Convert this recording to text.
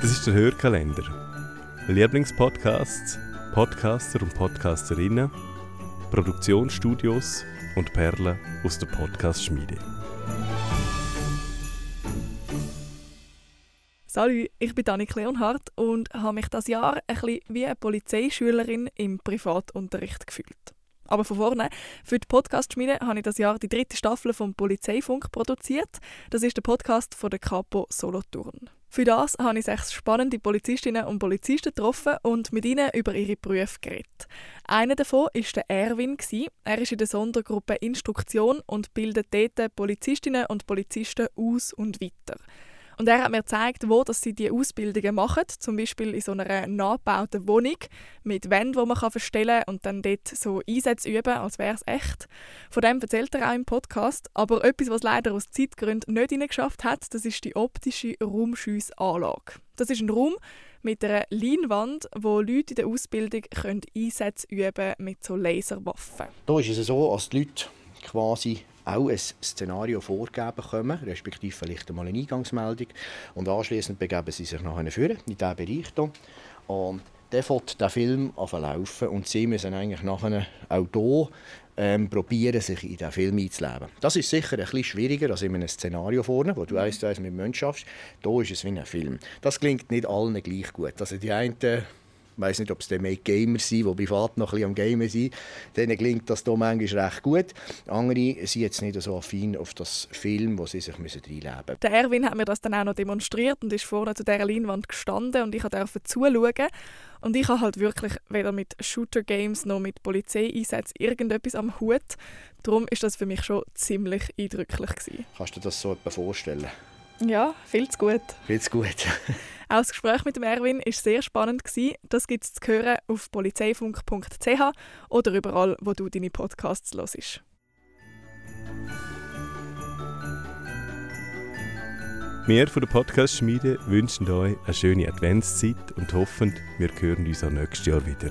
Das ist der Hörkalender. Lieblingspodcasts, Podcaster und Podcasterinnen, Produktionsstudios und Perlen aus der Podcast-Schmiede. Salut, ich bin Annik Leonhardt und habe mich das Jahr ein bisschen wie eine Polizeischülerin im Privatunterricht gefühlt. Aber von vorne, für die Podcast-Schmiede habe ich das Jahr die dritte Staffel vom Polizeifunk produziert. Das ist der Podcast von der Capo Solothurn. Für das habe ich sechs spannende Polizistinnen und Polizisten getroffen und mit ihnen über ihre Berufe geredet. Einer davon war der Erwin. Er ist in der Sondergruppe Instruktion und bildet dort Polizistinnen und Polizisten aus und weiter. Und er hat mir gezeigt, wo dass sie die Ausbildungen machen, zum Beispiel in so einer nachgebauten Wohnung mit Wänden, die man kann verstellen und dann dort so Einsätze üben, als wäre es echt. Von dem erzählt er auch im Podcast. Aber etwas, was leider aus Zeitgründen nicht geschafft hat, das ist die optische Raumschiessanlage. Das ist ein Raum mit einer Leinwand, wo Leute in der Ausbildung können Einsätze üben mit so Laserwaffen. Da ist es so, dass die Leute quasi auch ein Szenario vorgeben bekommen, respektive vielleicht einmal eine Eingangsmeldung. Und anschließend begeben sie sich nachher führen in diesen Bereich hier. Und dann fängt der Film laufen und sie müssen eigentlich nachher auch hier ähm, probieren, sich in diesen Film einzuleben. Das ist sicher ein bisschen schwieriger als in einem Szenario vorne, wo du eins zu eins mit Menschen schaffst. Hier ist es wie ein Film. Das klingt nicht allen gleich gut. Also die einen ich weiß nicht, ob es mehr Gamer sind, die privat noch ein bisschen am Gamen sind. Denen klingt das hier manchmal recht gut. Andere sind jetzt nicht so affin auf das Film, wo sie sich reinleben müssen. Der Erwin hat mir das dann auch noch demonstriert und ist vorne zu dieser Leinwand gestanden und ich durfte zuschauen. Und ich habe halt wirklich weder mit Shooter-Games noch mit Polizeieinsätzen irgendetwas am Hut. Darum ist das für mich schon ziemlich eindrücklich. Gewesen. Kannst du dir das so etwa vorstellen? Ja, viel zu gut. Viel zu gut. Auch das Gespräch mit dem Erwin war sehr spannend. Das gibt es zu hören auf polizeifunk.ch oder überall, wo du deine Podcasts hörst. Wir von der Podcast-Schmiede wünschen euch eine schöne Adventszeit und hoffen, wir hören uns auch nächstes Jahr wieder.